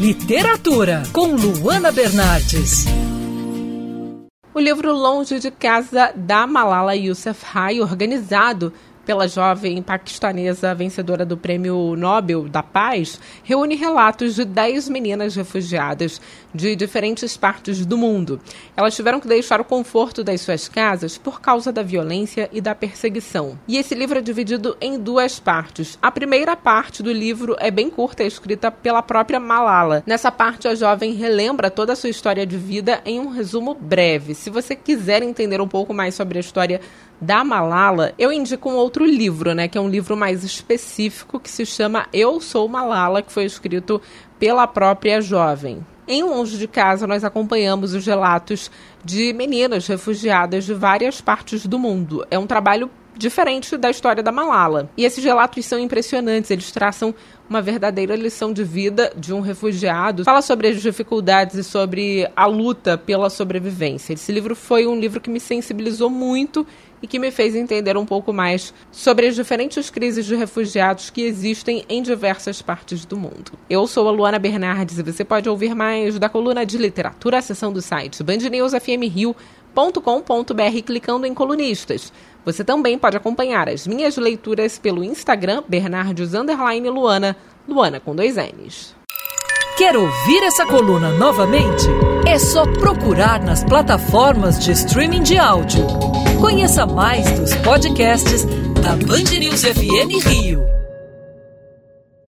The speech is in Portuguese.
Literatura, com Luana Bernardes. O livro Longe de Casa, da Malala Yousafzai, organizado pela jovem paquistanesa vencedora do Prêmio Nobel da Paz, reúne relatos de 10 meninas refugiadas de diferentes partes do mundo. Elas tiveram que deixar o conforto das suas casas por causa da violência e da perseguição. E esse livro é dividido em duas partes. A primeira parte do livro é bem curta, é escrita pela própria Malala. Nessa parte, a jovem relembra toda a sua história de vida em um resumo breve. Se você quiser entender um pouco mais sobre a história da Malala, eu indico um outro livro, né, que é um livro mais específico que se chama Eu Sou Malala, que foi escrito pela própria jovem. Em Longe de Casa, nós acompanhamos os relatos de meninas refugiadas de várias partes do mundo. É um trabalho diferente da história da Malala. E esses relatos são impressionantes, eles traçam uma verdadeira lição de vida de um refugiado. Fala sobre as dificuldades e sobre a luta pela sobrevivência. Esse livro foi um livro que me sensibilizou muito e que me fez entender um pouco mais sobre as diferentes crises de refugiados que existem em diversas partes do mundo. Eu sou a Luana Bernardes e você pode ouvir mais da coluna de literatura, a seção do site bandnewsfmrio.com.br clicando em colunistas. Você também pode acompanhar as minhas leituras pelo Instagram Bernardes Luana, Luana com dois N's. Quer ouvir essa coluna novamente? É só procurar nas plataformas de streaming de áudio. Conheça mais dos podcasts da Band News FM Rio.